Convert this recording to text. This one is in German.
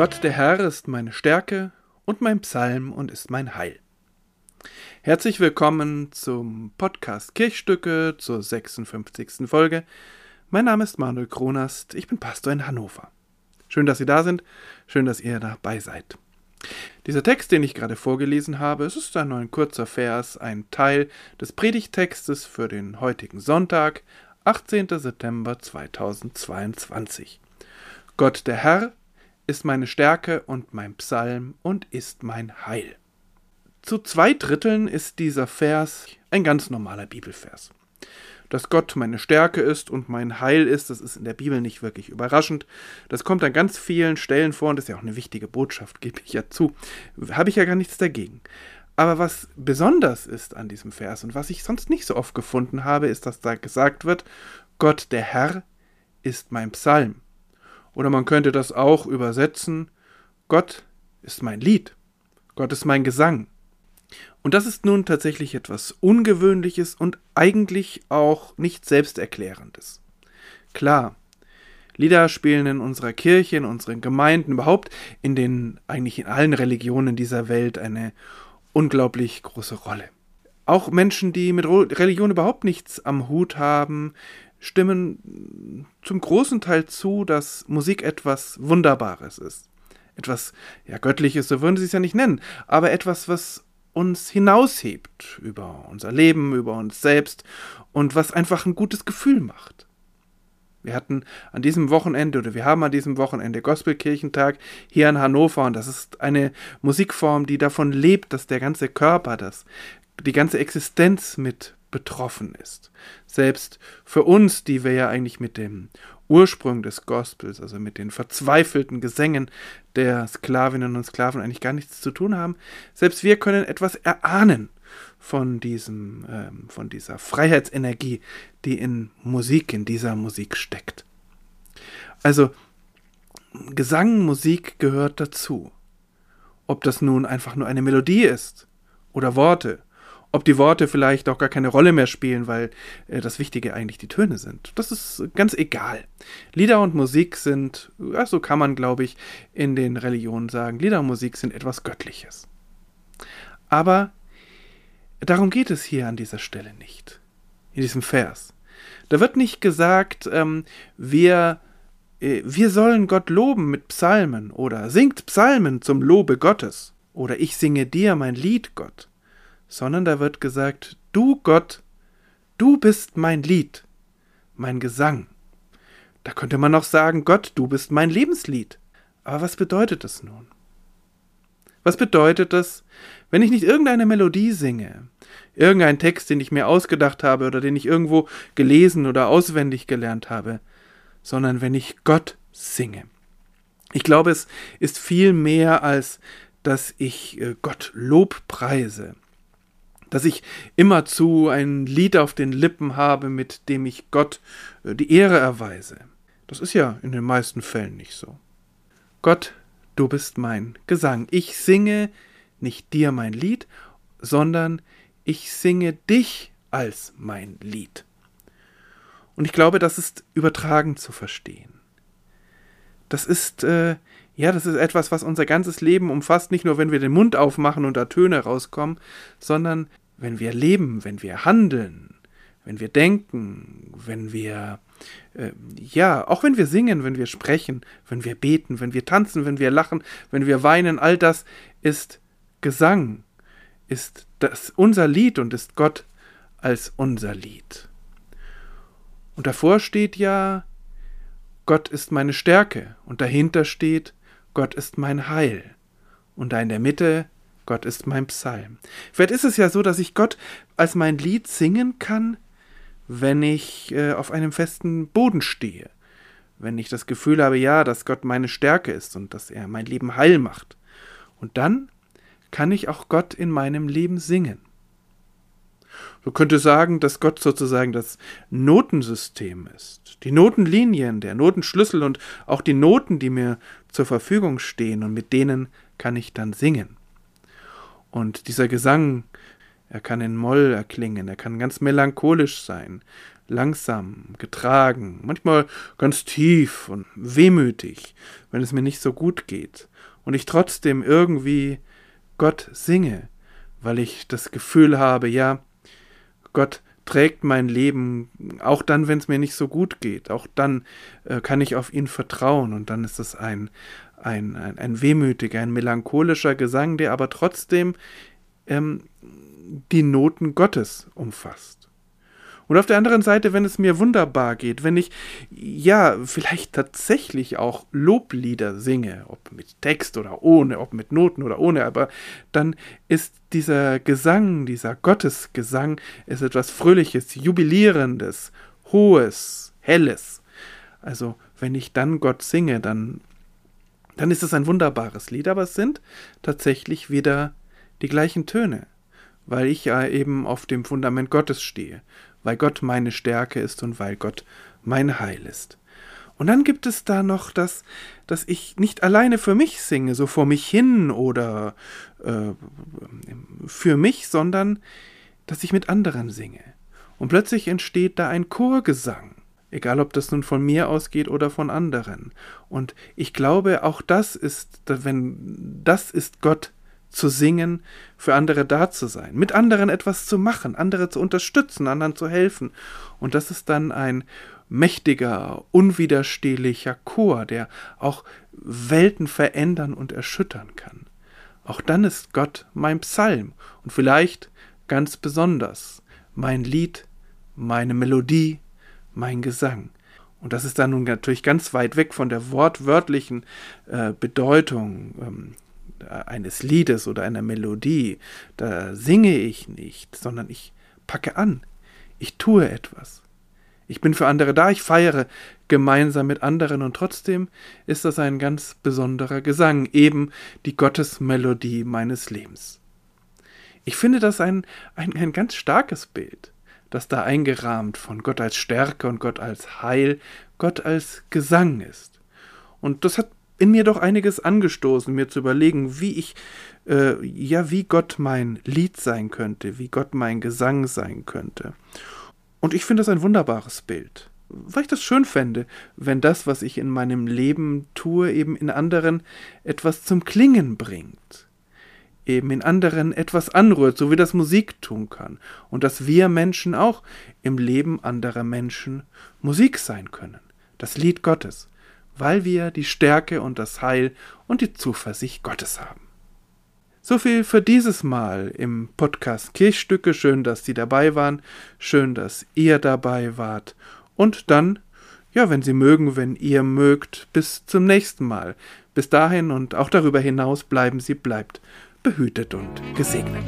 Gott der Herr ist meine Stärke und mein Psalm und ist mein Heil. Herzlich willkommen zum Podcast Kirchstücke zur 56. Folge. Mein Name ist Manuel Kronast, ich bin Pastor in Hannover. Schön, dass Sie da sind, schön, dass ihr dabei seid. Dieser Text, den ich gerade vorgelesen habe, es ist nur ein kurzer Vers, ein Teil des Predigtextes für den heutigen Sonntag, 18. September 2022. Gott der Herr ist meine Stärke und mein Psalm und ist mein Heil. Zu zwei Dritteln ist dieser Vers ein ganz normaler Bibelvers. Dass Gott meine Stärke ist und mein Heil ist, das ist in der Bibel nicht wirklich überraschend. Das kommt an ganz vielen Stellen vor und ist ja auch eine wichtige Botschaft, gebe ich ja zu. Habe ich ja gar nichts dagegen. Aber was besonders ist an diesem Vers und was ich sonst nicht so oft gefunden habe, ist, dass da gesagt wird, Gott der Herr ist mein Psalm. Oder man könnte das auch übersetzen, Gott ist mein Lied, Gott ist mein Gesang. Und das ist nun tatsächlich etwas Ungewöhnliches und eigentlich auch nicht Selbsterklärendes. Klar, Lieder spielen in unserer Kirche, in unseren Gemeinden, überhaupt in den, eigentlich in allen Religionen dieser Welt eine unglaublich große Rolle. Auch Menschen, die mit Religion überhaupt nichts am Hut haben, stimmen zum großen Teil zu, dass Musik etwas Wunderbares ist. Etwas, ja, Göttliches, so würden sie es ja nicht nennen, aber etwas, was uns hinaushebt über unser Leben, über uns selbst und was einfach ein gutes Gefühl macht. Wir hatten an diesem Wochenende oder wir haben an diesem Wochenende Gospelkirchentag hier in Hannover und das ist eine Musikform, die davon lebt, dass der ganze Körper, das, die ganze Existenz mit betroffen ist. Selbst für uns, die wir ja eigentlich mit dem Ursprung des Gospels, also mit den verzweifelten Gesängen der Sklavinnen und Sklaven eigentlich gar nichts zu tun haben, selbst wir können etwas erahnen von diesem, ähm, von dieser Freiheitsenergie, die in Musik, in dieser Musik steckt. Also Gesang, Musik gehört dazu. Ob das nun einfach nur eine Melodie ist oder Worte ob die Worte vielleicht auch gar keine Rolle mehr spielen, weil äh, das Wichtige eigentlich die Töne sind. Das ist ganz egal. Lieder und Musik sind, ja, so kann man, glaube ich, in den Religionen sagen, Lieder und Musik sind etwas Göttliches. Aber darum geht es hier an dieser Stelle nicht, in diesem Vers. Da wird nicht gesagt, ähm, wir, äh, wir sollen Gott loben mit Psalmen oder singt Psalmen zum Lobe Gottes oder ich singe dir mein Lied, Gott sondern da wird gesagt, du Gott, du bist mein Lied, mein Gesang. Da könnte man noch sagen, Gott, du bist mein Lebenslied. Aber was bedeutet das nun? Was bedeutet das, wenn ich nicht irgendeine Melodie singe, irgendeinen Text, den ich mir ausgedacht habe oder den ich irgendwo gelesen oder auswendig gelernt habe, sondern wenn ich Gott singe? Ich glaube, es ist viel mehr als, dass ich äh, Gott Lob preise, dass ich immerzu ein Lied auf den Lippen habe, mit dem ich Gott äh, die Ehre erweise. Das ist ja in den meisten Fällen nicht so. Gott, du bist mein Gesang. Ich singe nicht dir mein Lied, sondern ich singe dich als mein Lied. Und ich glaube, das ist übertragen zu verstehen. Das ist, äh, ja, das ist etwas, was unser ganzes Leben umfasst, nicht nur wenn wir den Mund aufmachen und da Töne rauskommen, sondern wenn wir leben, wenn wir handeln, wenn wir denken, wenn wir, äh, ja, auch wenn wir singen, wenn wir sprechen, wenn wir beten, wenn wir tanzen, wenn wir lachen, wenn wir weinen, all das ist Gesang, ist das unser Lied und ist Gott als unser Lied. Und davor steht ja, Gott ist meine Stärke und dahinter steht, Gott ist mein Heil. Und da in der Mitte Gott ist mein Psalm. Vielleicht ist es ja so, dass ich Gott als mein Lied singen kann, wenn ich äh, auf einem festen Boden stehe. Wenn ich das Gefühl habe, ja, dass Gott meine Stärke ist und dass er mein Leben heil macht. Und dann kann ich auch Gott in meinem Leben singen. Man könnte sagen, dass Gott sozusagen das Notensystem ist. Die Notenlinien, der Notenschlüssel und auch die Noten, die mir zur Verfügung stehen und mit denen kann ich dann singen. Und dieser Gesang, er kann in Moll erklingen, er kann ganz melancholisch sein, langsam, getragen, manchmal ganz tief und wehmütig, wenn es mir nicht so gut geht. und ich trotzdem irgendwie Gott singe, weil ich das Gefühl habe, ja, Gott trägt mein Leben, auch dann, wenn es mir nicht so gut geht, auch dann äh, kann ich auf ihn vertrauen und dann ist es ein, ein, ein, ein wehmütiger, ein melancholischer Gesang, der aber trotzdem ähm, die Noten Gottes umfasst. Und auf der anderen Seite, wenn es mir wunderbar geht, wenn ich ja vielleicht tatsächlich auch Loblieder singe, ob mit Text oder ohne, ob mit Noten oder ohne, aber dann ist dieser Gesang, dieser Gottesgesang, ist etwas Fröhliches, Jubilierendes, Hohes, Helles. Also wenn ich dann Gott singe, dann, dann ist es ein wunderbares Lied, aber es sind tatsächlich wieder die gleichen Töne, weil ich ja eben auf dem Fundament Gottes stehe weil Gott meine Stärke ist und weil Gott mein Heil ist. Und dann gibt es da noch das, dass ich nicht alleine für mich singe, so vor mich hin oder äh, für mich, sondern dass ich mit anderen singe. Und plötzlich entsteht da ein Chorgesang, egal ob das nun von mir ausgeht oder von anderen. Und ich glaube, auch das ist, wenn das ist Gott zu singen, für andere da zu sein, mit anderen etwas zu machen, andere zu unterstützen, anderen zu helfen. Und das ist dann ein mächtiger, unwiderstehlicher Chor, der auch Welten verändern und erschüttern kann. Auch dann ist Gott mein Psalm und vielleicht ganz besonders mein Lied, meine Melodie, mein Gesang. Und das ist dann nun natürlich ganz weit weg von der wortwörtlichen äh, Bedeutung. Ähm, eines Liedes oder einer Melodie, da singe ich nicht, sondern ich packe an. Ich tue etwas. Ich bin für andere da, ich feiere gemeinsam mit anderen und trotzdem ist das ein ganz besonderer Gesang, eben die Gottesmelodie meines Lebens. Ich finde das ein, ein, ein ganz starkes Bild, das da eingerahmt von Gott als Stärke und Gott als Heil, Gott als Gesang ist. Und das hat in mir doch einiges angestoßen, mir zu überlegen, wie ich, äh, ja, wie Gott mein Lied sein könnte, wie Gott mein Gesang sein könnte. Und ich finde das ein wunderbares Bild, weil ich das schön fände, wenn das, was ich in meinem Leben tue, eben in anderen etwas zum Klingen bringt, eben in anderen etwas anrührt, so wie das Musik tun kann, und dass wir Menschen auch im Leben anderer Menschen Musik sein können, das Lied Gottes weil wir die Stärke und das Heil und die Zuversicht Gottes haben. So viel für dieses Mal im Podcast Kirchstücke. Schön, dass Sie dabei waren. Schön, dass ihr dabei wart. Und dann, ja, wenn Sie mögen, wenn ihr mögt, bis zum nächsten Mal. Bis dahin und auch darüber hinaus bleiben Sie, bleibt behütet und gesegnet.